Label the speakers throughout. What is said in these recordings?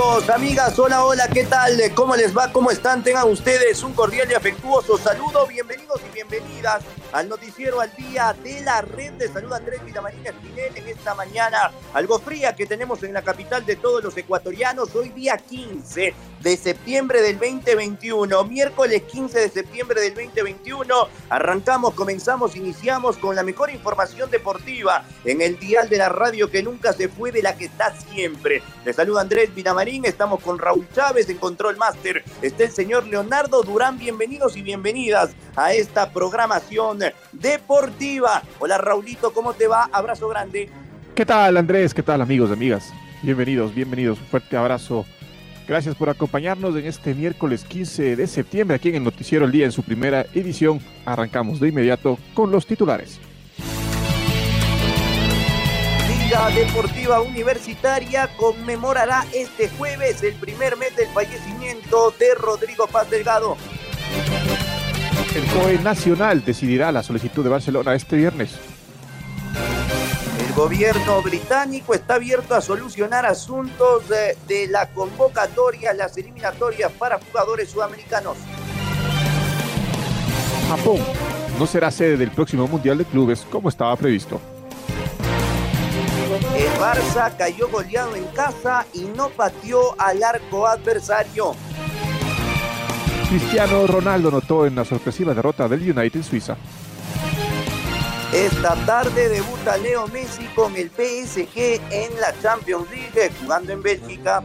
Speaker 1: Amigos, amigas, hola, hola, ¿qué tal? ¿Cómo les va? ¿Cómo están? Tengan ustedes un cordial y afectuoso saludo. Bienvenidos y bienvenidas al noticiero al día de la red de salud Andrés Villamarín Espinel en esta mañana algo fría que tenemos en la capital de todos los ecuatorianos. Hoy día 15 de septiembre del 2021, miércoles 15 de septiembre del 2021. Arrancamos, comenzamos, iniciamos con la mejor información deportiva en el dial de la radio que nunca se fue, de la que está siempre. Les saluda Andrés Villamarín, estamos con Raúl Chávez en Control Master. Está el señor Leonardo Durán. Bienvenidos y bienvenidas a esta programación deportiva. Hola Raulito, ¿cómo te va? Abrazo grande.
Speaker 2: ¿Qué tal Andrés? ¿Qué tal amigos, amigas? Bienvenidos, bienvenidos. Un fuerte abrazo Gracias por acompañarnos en este miércoles 15 de septiembre aquí en el Noticiero El Día en su primera edición. Arrancamos de inmediato con los titulares.
Speaker 1: Liga Deportiva Universitaria conmemorará este jueves el primer mes del fallecimiento de Rodrigo Paz Delgado.
Speaker 2: El COE Nacional decidirá la solicitud de Barcelona este viernes.
Speaker 1: El gobierno británico está abierto a solucionar asuntos de, la convocatoria, las eliminatorias para jugadores sudamericanos.
Speaker 2: Japón no será sede del próximo Mundial de Clubes como estaba previsto.
Speaker 1: El Barça cayó goleado en casa y no pateó al arco adversario.
Speaker 2: Cristiano Ronaldo notó en la sorpresiva derrota del United Suiza.
Speaker 1: Esta tarde debuta Leo Messi con el PSG en la Champions League, jugando en Bélgica.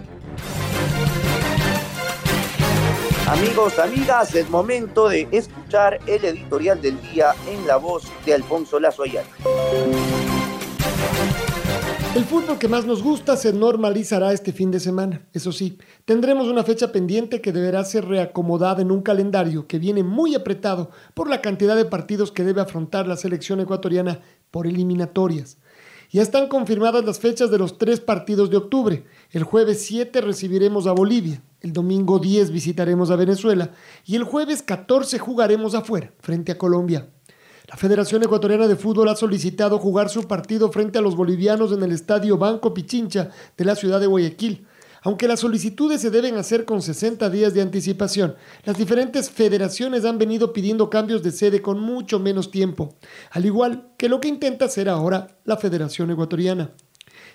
Speaker 1: Amigos, amigas, es momento de escuchar el editorial del día en la voz de Alfonso Lazo Ayala.
Speaker 3: El fútbol que más nos gusta se normalizará este fin de semana. Eso sí, tendremos una fecha pendiente que deberá ser reacomodada en un calendario que viene muy apretado por la cantidad de partidos que debe afrontar la selección ecuatoriana por eliminatorias. Ya están confirmadas las fechas de los tres partidos de octubre. El jueves 7 recibiremos a Bolivia, el domingo 10 visitaremos a Venezuela y el jueves 14 jugaremos afuera, frente a Colombia. La Federación Ecuatoriana de Fútbol ha solicitado jugar su partido frente a los bolivianos en el estadio Banco Pichincha de la ciudad de Guayaquil. Aunque las solicitudes se deben hacer con 60 días de anticipación, las diferentes federaciones han venido pidiendo cambios de sede con mucho menos tiempo, al igual que lo que intenta hacer ahora la Federación Ecuatoriana.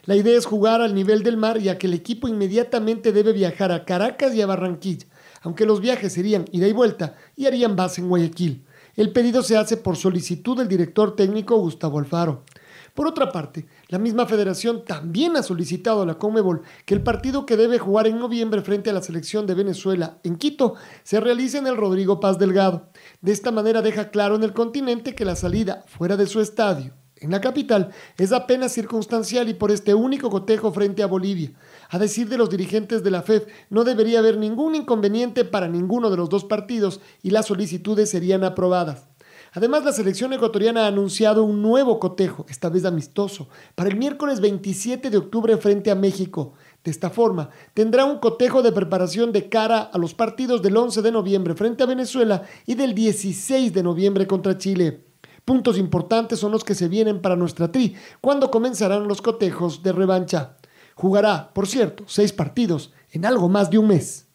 Speaker 3: La idea es jugar al nivel del mar, ya que el equipo inmediatamente debe viajar a Caracas y a Barranquilla, aunque los viajes serían ida y vuelta y harían base en Guayaquil. El pedido se hace por solicitud del director técnico Gustavo Alfaro. Por otra parte, la misma federación también ha solicitado a la Conmebol que el partido que debe jugar en noviembre frente a la selección de Venezuela en Quito se realice en el Rodrigo Paz Delgado. De esta manera deja claro en el continente que la salida fuera de su estadio en la capital es apenas circunstancial y por este único cotejo frente a Bolivia. A decir de los dirigentes de la FEF, no debería haber ningún inconveniente para ninguno de los dos partidos y las solicitudes serían aprobadas. Además, la selección ecuatoriana ha anunciado un nuevo cotejo, esta vez amistoso, para el miércoles 27 de octubre frente a México. De esta forma, tendrá un cotejo de preparación de cara a los partidos del 11 de noviembre frente a Venezuela y del 16 de noviembre contra Chile. Puntos importantes son los que se vienen para nuestra tri, cuando comenzarán los cotejos de revancha. Jugará, por cierto, seis partidos en algo más de un mes.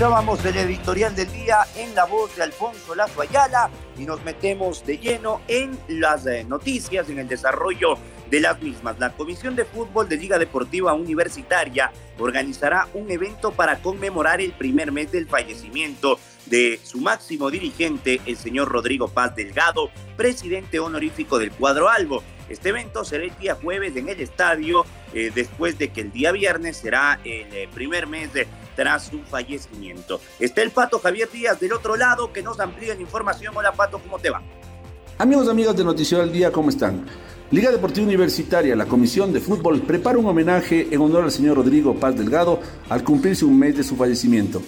Speaker 1: Escuchábamos el editorial del día en la voz de Alfonso Lazo Ayala y nos metemos de lleno en las eh, noticias, en el desarrollo de las mismas. La Comisión de Fútbol de Liga Deportiva Universitaria organizará un evento para conmemorar el primer mes del fallecimiento de su máximo dirigente, el señor Rodrigo Paz Delgado, presidente honorífico del cuadro Albo. Este evento será el día jueves en el estadio, eh, después de que el día viernes será el eh, primer mes de, tras su fallecimiento. Está el Pato Javier Díaz del otro lado que nos amplía la información. Hola Pato, ¿cómo te va?
Speaker 4: Amigos amigas de Noticiero al Día, ¿cómo están? Liga Deportiva Universitaria, la Comisión de Fútbol, prepara un homenaje en honor al señor Rodrigo Paz Delgado al cumplirse un mes de su fallecimiento.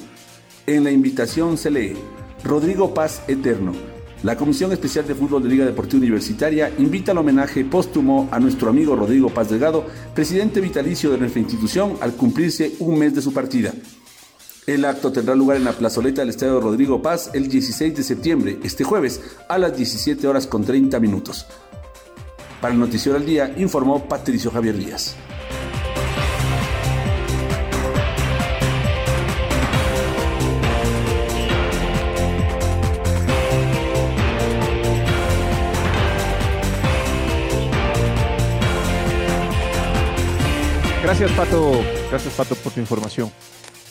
Speaker 4: En la invitación se lee, Rodrigo Paz Eterno. La Comisión Especial de Fútbol de Liga Deportiva Universitaria invita al homenaje póstumo a nuestro amigo Rodrigo Paz Delgado, presidente vitalicio de nuestra institución, al cumplirse un mes de su partida. El acto tendrá lugar en la plazoleta del Estadio Rodrigo Paz el 16 de septiembre, este jueves, a las 17 horas con 30 minutos. Para el Noticiero al Día informó Patricio Javier Díaz.
Speaker 2: Gracias Pato, gracias Pato por tu información.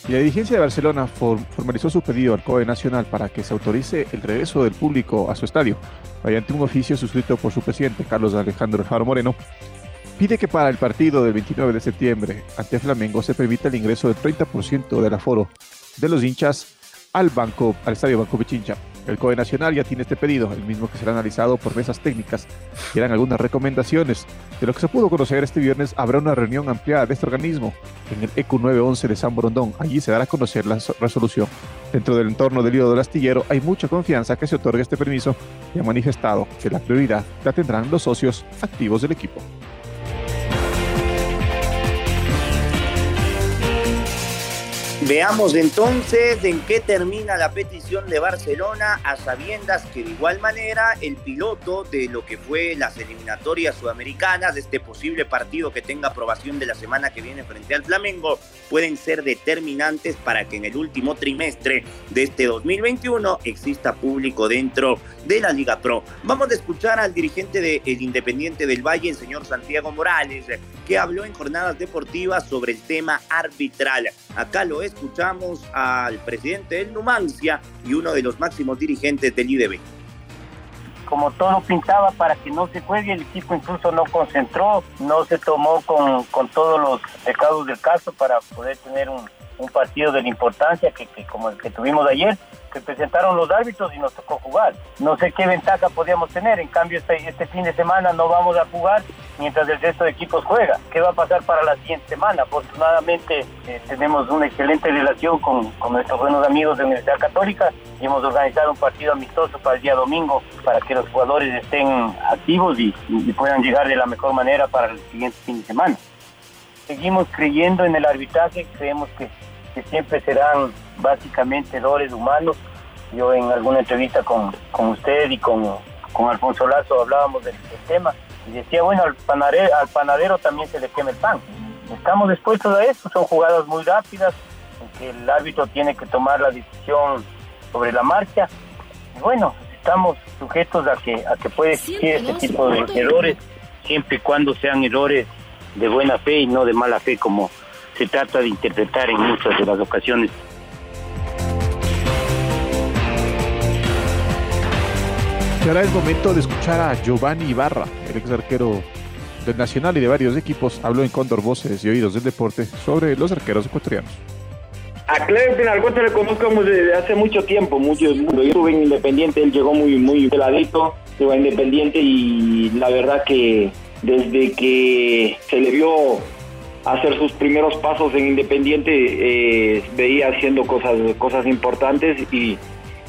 Speaker 2: La dirigencia de Barcelona formalizó su pedido al COE Nacional para que se autorice el regreso del público a su estadio, mediante un oficio suscrito por su presidente, Carlos Alejandro Alfaro Moreno. Pide que para el partido del 29 de septiembre ante Flamengo se permita el ingreso del 30% del aforo de los hinchas al banco, al estadio Banco Pichincha. El COE Nacional ya tiene este pedido, el mismo que será analizado por mesas técnicas, que dan algunas recomendaciones. De lo que se pudo conocer este viernes, habrá una reunión ampliada de este organismo en el ECU 911 de San Borondón. Allí se dará a conocer la resolución. Dentro del entorno del lío del astillero hay mucha confianza que se otorgue este permiso y ha manifestado que la prioridad la tendrán los socios activos del equipo.
Speaker 1: Veamos entonces en qué termina la petición de Barcelona a sabiendas que de igual manera el piloto de lo que fue las eliminatorias sudamericanas, de este posible partido que tenga aprobación de la semana que viene frente al Flamengo, pueden ser determinantes para que en el último trimestre de este 2021 exista público dentro de la Liga Pro. Vamos a escuchar al dirigente del Independiente del Valle, el señor Santiago Morales, que habló en jornadas deportivas sobre el tema arbitral. Acá lo es escuchamos al presidente del Numancia y uno de los máximos dirigentes del IDB.
Speaker 5: Como todo pintaba para que no se juegue, el equipo incluso no concentró, no se tomó con, con todos los pecados del caso para poder tener un, partido de la importancia que, que, como el que tuvimos ayer, que presentaron los árbitros y nos tocó jugar. No sé qué ventaja podíamos tener, en cambio este, este fin de semana no vamos a jugar mientras el resto de equipos juega. ¿Qué va a pasar para la siguiente semana? Afortunadamente eh, tenemos una excelente relación con, con nuestros buenos amigos de la Universidad Católica y hemos organizado un partido amistoso para el día domingo para que los jugadores estén activos y, puedan llegar de la mejor manera para el siguiente fin de semana. Seguimos creyendo en el arbitraje, creemos que siempre serán básicamente errores humanos. Yo en alguna entrevista con, con usted y con, con Alfonso Lazo hablábamos del, tema y decía, bueno, al panadero, al panadero también se le quema el pan. Estamos dispuestos a eso, son jugadas muy rápidas, en que el árbitro tiene que tomar la decisión sobre la marcha. Y bueno, estamos sujetos a que, a que puede existir este tipo de errores, siempre y cuando sean errores de buena fe y no de mala fe como se trata de interpretar en muchas de las ocasiones.
Speaker 2: Será el momento de escuchar a Giovanni Ibarra, el ex arquero del Nacional y de varios equipos, habló en Cóndor Voces y Oídos del Deporte sobre los arqueros ecuatorianos.
Speaker 6: A Cleber Pinalgote le conozco desde hace mucho tiempo, mucho, yo estuve en Independiente, él llegó muy, muy peladito, llegó a Independiente y la verdad que desde que se le vio hacer sus primeros pasos en Independiente eh, veía haciendo cosas, cosas importantes y,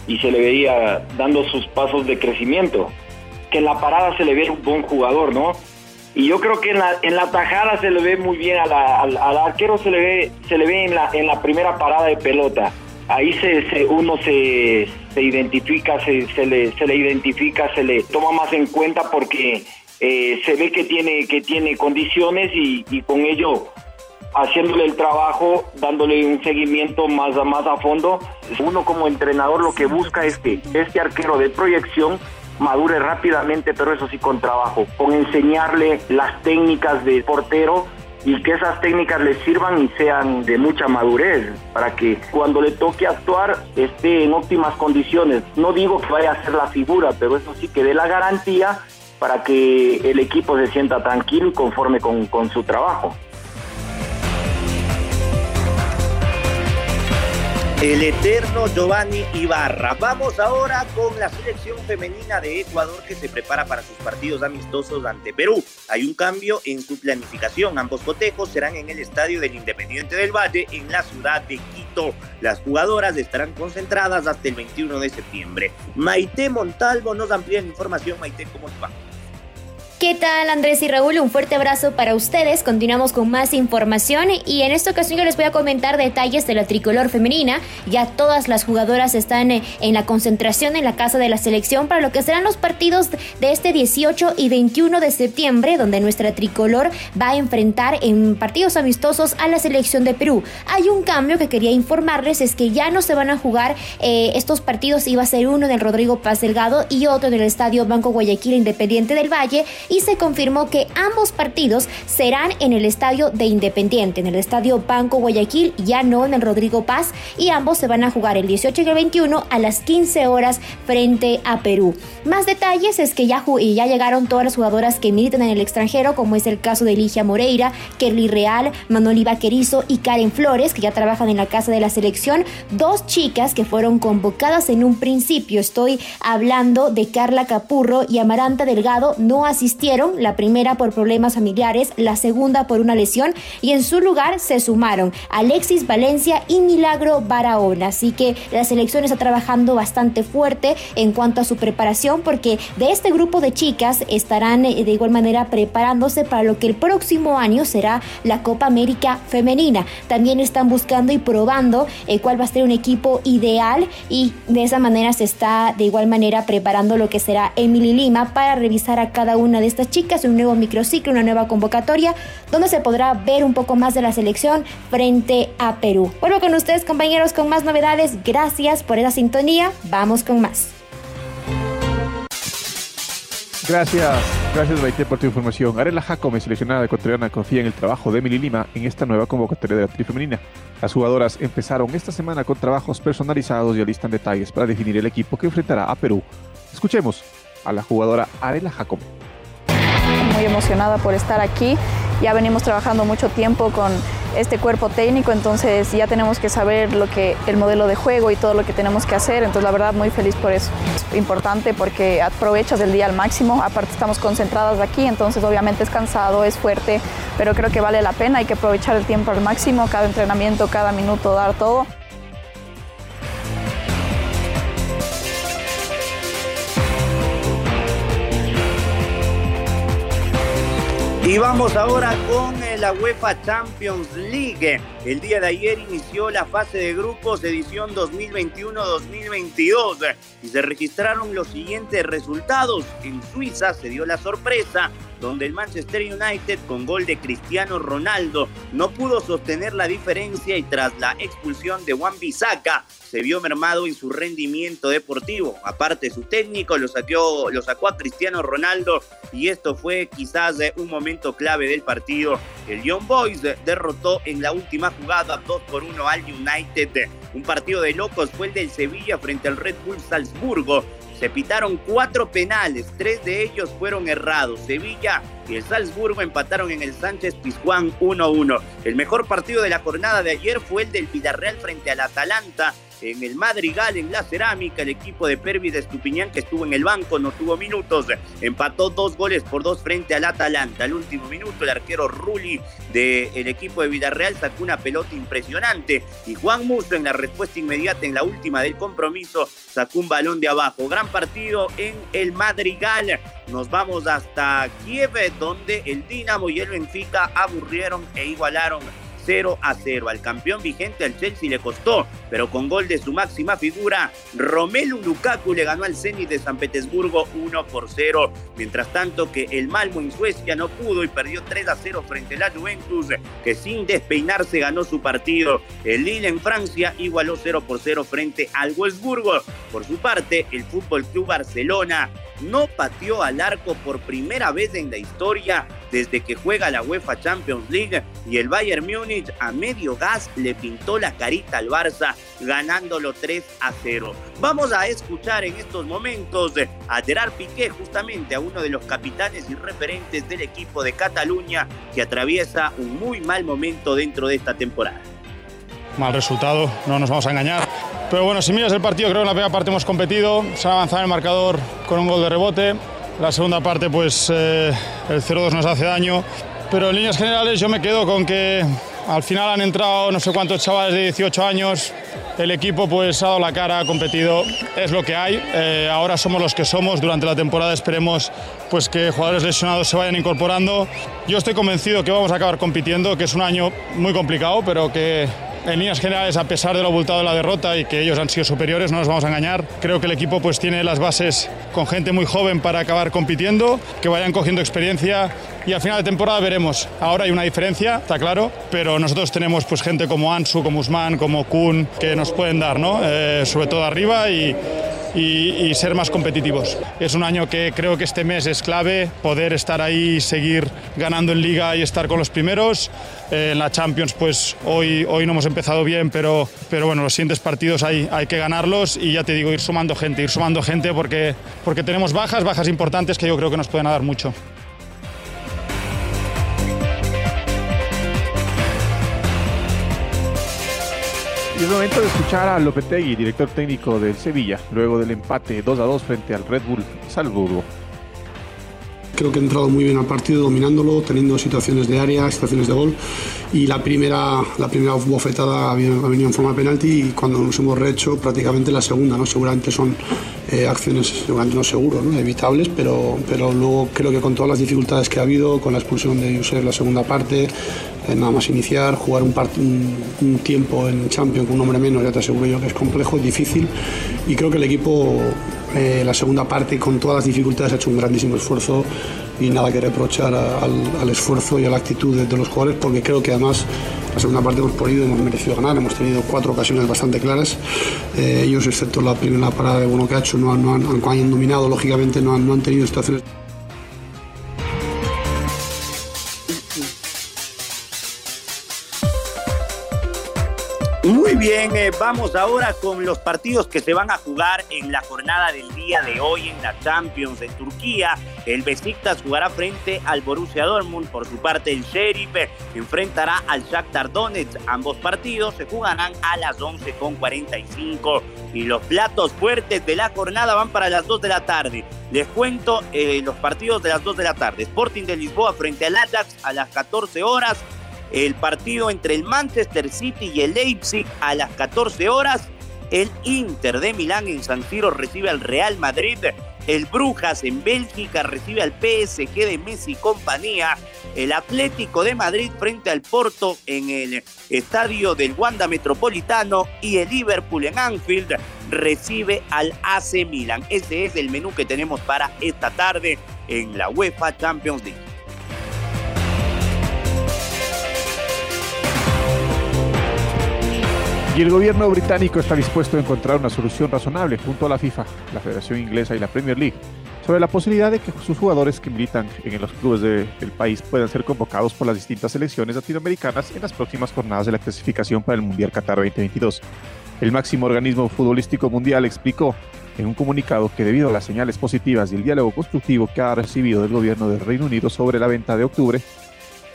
Speaker 6: y, se le veía dando sus pasos de crecimiento. Que en la parada se le ve un buen jugador, ¿no? Y yo creo que en la, en la tajada se le ve muy bien, a la, al, arquero se le ve, se le ve en, la, en la primera parada de pelota. Ahí se, se uno se, se identifica, se, se, le, se le identifica, se le toma más en cuenta porque eh, se ve que tiene, que tiene condiciones y, y, con ello haciéndole el trabajo, dándole un seguimiento más más a fondo. Uno como entrenador lo que busca es que este arquero de proyección madure rápidamente, pero eso sí con trabajo, con enseñarle las técnicas de portero y que esas técnicas le sirvan y sean de mucha madurez para que cuando le toque actuar esté en óptimas condiciones. No digo que vaya a ser la figura, pero eso sí que dé la garantía para que el equipo se sienta tranquilo y conforme con, con su trabajo.
Speaker 1: El eterno Giovanni Ibarra. Vamos ahora con la selección femenina de Ecuador que se prepara para sus partidos amistosos ante Perú. Hay un cambio en su planificación. Ambos cotejos serán en el estadio del Independiente del Valle en la ciudad de Quito. Las jugadoras estarán concentradas hasta el 21 de septiembre. Maite Montalvo nos amplía la información. Maite, ¿cómo va?
Speaker 7: ¿Qué tal Andrés y Raúl? Un fuerte abrazo para ustedes. Continuamos con más información y en esta ocasión yo les voy a comentar detalles de la tricolor femenina. Ya todas las jugadoras están eh, en la concentración en la casa de la selección para lo que serán los partidos de este 18 y 21 de septiembre donde nuestra tricolor va a enfrentar en partidos amistosos a la selección de Perú. Hay un cambio que quería informarles es que ya no se van a jugar eh, estos partidos, iba a ser uno en el Rodrigo Paz Delgado y otro en el Estadio Banco Guayaquil Independiente del Valle y se confirmó que ambos partidos serán en el estadio de Independiente, en el estadio Banco Guayaquil, ya no en el Rodrigo Paz, y ambos se van a jugar el 18 y el 21 a las 15 horas frente a Perú. Más detalles es que ya, ya llegaron todas las jugadoras que militan en el extranjero, como es el caso de Ligia Moreira, Kerly Real, Manoli Vaquerizo y Karen Flores, que ya trabajan en la casa de la selección. Dos chicas que fueron convocadas en un principio. Estoy hablando de Carla Capurro y Amaranta Delgado, no asistieron la primera por problemas familiares, la segunda por una lesión y en su lugar se sumaron Alexis Valencia y Milagro Barahona. Así que la selección está trabajando bastante fuerte en cuanto a su preparación porque de este grupo de chicas estarán eh, de igual manera preparándose para lo que el próximo año será la Copa América Femenina. También están buscando y probando eh, cuál va a ser un equipo ideal y de esa manera se está de igual manera preparando lo que será Emily Lima para revisar a cada una de estas chicas, un nuevo microciclo, una nueva convocatoria, donde se podrá ver un poco más de la selección frente a Perú. Vuelvo con ustedes, compañeros, con más novedades. Gracias por esa sintonía. Vamos con más.
Speaker 2: Gracias, gracias Maite por tu información. Arela Jacome, seleccionada ecuatoriana, confía en el trabajo de Emily Lima en esta nueva convocatoria de la tri femenina. Las jugadoras empezaron esta semana con trabajos personalizados y alistan detalles para definir el equipo que enfrentará a Perú. Escuchemos a la jugadora Arela Jacome
Speaker 8: muy emocionada por estar aquí. Ya venimos trabajando mucho tiempo con este cuerpo técnico, entonces ya tenemos que saber lo que el modelo de juego y todo lo que tenemos que hacer, entonces la verdad muy feliz por eso. Es importante porque aprovechas el día al máximo, aparte estamos concentradas aquí, entonces obviamente es cansado, es fuerte, pero creo que vale la pena, hay que aprovechar el tiempo al máximo, cada entrenamiento, cada minuto, dar todo.
Speaker 1: Y vamos ahora con eh, la UEFA Champions League. El día de ayer inició la fase de grupos edición 2021-2022 y se registraron los siguientes resultados. En Suiza se dio la sorpresa donde el Manchester United con gol de Cristiano Ronaldo no pudo sostener la diferencia y tras la expulsión de Juan Bisaca se vio mermado en su rendimiento deportivo. Aparte su técnico lo sacó, lo sacó a Cristiano Ronaldo y esto fue quizás un momento clave del partido. El Young Boys derrotó en la última jugada 2 por 1 al United. Un partido de locos fue el del Sevilla frente al Red Bull Salzburgo se pitaron cuatro penales, tres de ellos fueron errados. Sevilla y el Salzburgo empataron en el Sánchez Pizjuán 1-1. El mejor partido de la jornada de ayer fue el del Villarreal frente al Atalanta en el Madrigal, en la cerámica, el equipo de Pervis de Estupiñán, que estuvo en el banco, no tuvo minutos, empató dos goles por dos frente al Atalanta. Al último minuto, el arquero Rulli del equipo de Villarreal sacó una pelota impresionante y Juan Musto en la respuesta inmediata en la última del compromiso sacó un balón de abajo. Gran partido en el Madrigal. Nos vamos hasta Kiev, donde el Dinamo y el Benfica aburrieron e igualaron 0 a 0. Al campeón vigente al Chelsea le costó, pero con gol de su máxima figura, Romelu Lukaku le ganó al Zenit de San Petersburgo 1 por 0. Mientras tanto que el Malmo en Suecia no pudo y perdió 3 a 0 frente a la Juventus, que sin despeinarse ganó su partido. El Lille en Francia igualó 0 por 0 frente al Wolfsburgo. Por su parte, el Fútbol Club Barcelona no pateó al arco por primera vez en la historia desde que juega la UEFA Champions League y el Bayern Múnich a medio gas le pintó la carita al Barça ganándolo 3 a 0. Vamos a escuchar en estos momentos a Gerard Piqué, justamente a uno de los capitanes y referentes del equipo de Cataluña que atraviesa un muy mal momento dentro de esta temporada.
Speaker 9: Mal resultado, no nos vamos a engañar. Pero bueno, si miras el partido, creo que en la primera parte hemos competido, se ha avanzado el marcador con un gol de rebote. La segunda parte, pues eh, el 0-2 nos hace daño. Pero en líneas generales yo me quedo con que al final han entrado no sé cuántos chavales de 18 años. El equipo pues ha dado la cara, ha competido, es lo que hay. Eh, ahora somos los que somos. Durante la temporada esperemos pues que jugadores lesionados se vayan incorporando. Yo estoy convencido que vamos a acabar compitiendo, que es un año muy complicado, pero que en líneas generales, a pesar de lo abultado de la derrota y que ellos han sido superiores, no nos vamos a engañar. Creo que el equipo pues tiene las bases con gente muy joven para acabar compitiendo, que vayan cogiendo experiencia y al final de temporada veremos. Ahora hay una diferencia, está claro, pero nosotros tenemos pues gente como Ansu, como Usman, como Kun, que nos pueden dar, ¿no? Eh, sobre todo arriba y y, ser más competitivos. Es un año que creo que este mes es clave, poder estar ahí, seguir ganando en liga y estar con los primeros. Eh, en la Champions, pues hoy, hoy no hemos empezado bien, pero, pero bueno, los siguientes partidos hay, hay que ganarlos y ya te digo, ir sumando gente, ir sumando gente porque, porque tenemos bajas, bajas importantes que yo creo que nos pueden dar mucho.
Speaker 2: Es momento de escuchar a Lopetegui, director técnico del Sevilla, luego del empate 2 a 2 frente al Red Bull Salzburgo.
Speaker 10: Creo que ha entrado muy bien al partido, dominándolo, teniendo situaciones de área, situaciones de gol. Y la primera, la primera bofetada ha venido en forma de penalti y cuando nos hemos rehecho, prácticamente la segunda. ¿no? Seguramente son eh, acciones, no seguro, ¿no? evitables, pero, pero luego creo que con todas las dificultades que ha habido, con la expulsión de Yusef la segunda parte, eh, nada más iniciar, jugar un, tiempo en Champions con un hombre menos, ya te aseguro yo que es complejo, es difícil y creo que el equipo eh, la segunda parte con todas las dificultades ha hecho un grandísimo esfuerzo y nada que reprochar al, esfuerzo y a la actitud de, los jugadores porque creo que además la segunda parte hemos podido, hemos merecido ganar, hemos tenido cuatro ocasiones bastante claras. Eh, ellos, excepto la primera parada de bueno que ha hecho, no, han, han, dominado, lógicamente no han, no han tenido situaciones.
Speaker 1: Bien, eh, vamos ahora con los partidos que se van a jugar en la jornada del día de hoy en la Champions en Turquía. El Besiktas jugará frente al Borussia Dortmund. Por su parte, el Sheriff enfrentará al Shakhtar Donetsk. Ambos partidos se jugarán a las 11.45 y los platos fuertes de la jornada van para las 2 de la tarde. Les cuento eh, los partidos de las 2 de la tarde. Sporting de Lisboa frente al Ajax a las 14 horas el partido entre el Manchester City y el Leipzig a las 14 horas. El Inter de Milán en San Siro recibe al Real Madrid. El Brujas en Bélgica recibe al PSG de Messi y compañía. El Atlético de Madrid frente al Porto en el estadio del Wanda Metropolitano. Y el Liverpool en Anfield recibe al AC Milan. Ese es el menú que tenemos para esta tarde en la UEFA Champions League.
Speaker 2: Y el gobierno británico está dispuesto a encontrar una solución razonable junto a la FIFA, la Federación Inglesa y la Premier League sobre la posibilidad de que sus jugadores que militan en los clubes del país puedan ser convocados por las distintas selecciones latinoamericanas en las próximas jornadas de la clasificación para el Mundial Qatar 2022. El máximo organismo futbolístico mundial explicó en un comunicado que debido a las señales positivas y el diálogo constructivo que ha recibido del gobierno del Reino Unido sobre la venta de octubre,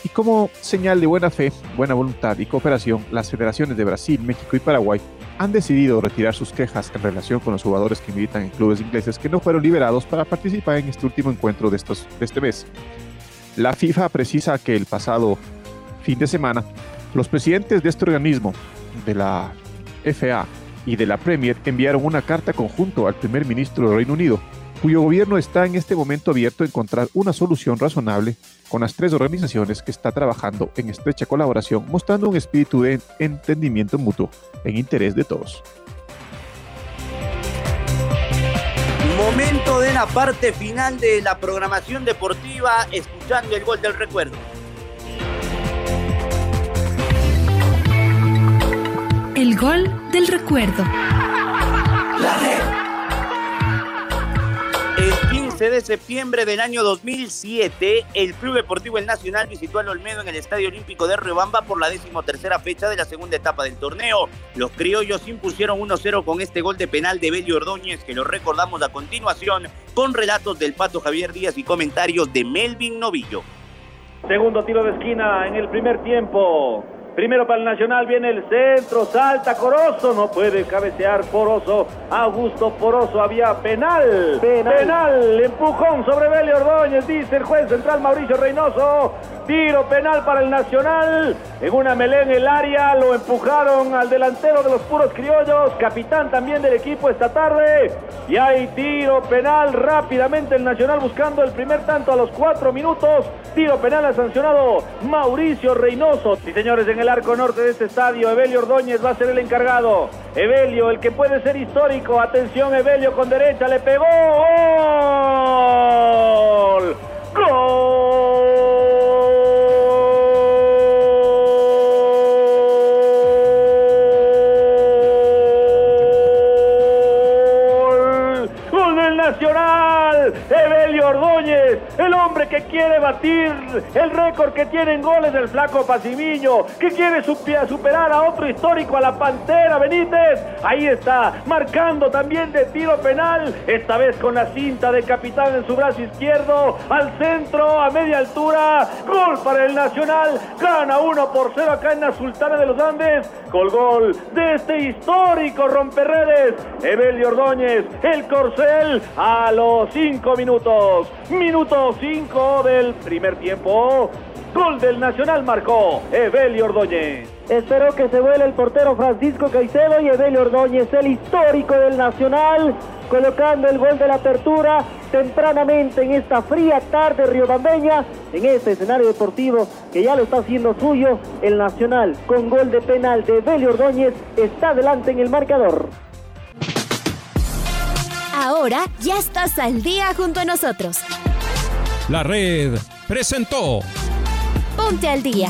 Speaker 2: y como señal de buena fe, buena voluntad y cooperación, las federaciones de Brasil, México y Paraguay han decidido retirar sus quejas en relación con los jugadores que militan en clubes ingleses que no fueron liberados para participar en este último encuentro de, estos, de este mes. La FIFA precisa que el pasado fin de semana, los presidentes de este organismo, de la FA y de la Premier, enviaron una carta conjunto al primer ministro del Reino Unido cuyo gobierno está en este momento abierto a encontrar una solución razonable con las tres organizaciones que está trabajando en estrecha colaboración, mostrando un espíritu de entendimiento mutuo en interés de todos.
Speaker 1: Momento de la parte final de la programación deportiva, escuchando el gol del recuerdo.
Speaker 11: El gol del recuerdo.
Speaker 1: El 15 de septiembre del año 2007, el Club Deportivo El Nacional visitó al Olmedo en el Estadio Olímpico de Riobamba por la decimotercera fecha de la segunda etapa del torneo. Los criollos impusieron 1-0 con este gol de penal de Belio Ordóñez, que lo recordamos a continuación, con relatos del Pato Javier Díaz y comentarios de Melvin Novillo.
Speaker 12: Segundo tiro de esquina en el primer tiempo. Primero para el Nacional viene el centro, salta Corozo, no puede cabecear Poroso, Augusto Poroso, había penal, penal, empujón sobre Beli Ordóñez, dice el juez central Mauricio Reynoso, tiro penal para el Nacional, en una melé en el área, lo empujaron al delantero de los puros criollos, capitán también del equipo esta tarde, y hay tiro penal rápidamente el Nacional buscando el primer tanto a los cuatro minutos, tiro penal ha sancionado Mauricio Reynoso, sí señores, en el arco norte de este estadio. Evelio Ordóñez va a ser el encargado. Evelio, el que puede ser histórico. Atención, Evelio con derecha, le pegó. ¡Gol! ¡Gol! El hombre que quiere batir el récord que tiene en goles del flaco Pacimiño, que quiere superar a otro histórico, a la Pantera Benítez. Ahí está, marcando también de tiro penal, esta vez con la cinta de capitán en su brazo izquierdo, al centro, a media altura. Gol para el Nacional, gana 1 por 0 acá en la Sultana de los Andes. Gol gol de este histórico romperredes, Evelio Ordóñez, el Corcel, a los 5 minutos. Minuto 5 del primer tiempo. Gol del Nacional marcó Evelio Ordóñez.
Speaker 13: Esperó que se vuele el portero Francisco Caicedo y Evelio Ordóñez, el histórico del Nacional, colocando el gol de la apertura tempranamente en esta fría tarde riobambeña, en este escenario deportivo que ya lo está haciendo suyo, el Nacional con gol de penal de Evelio Ordóñez está adelante en el marcador.
Speaker 11: Ahora ya estás al día junto a nosotros.
Speaker 14: La red presentó
Speaker 11: Ponte al día.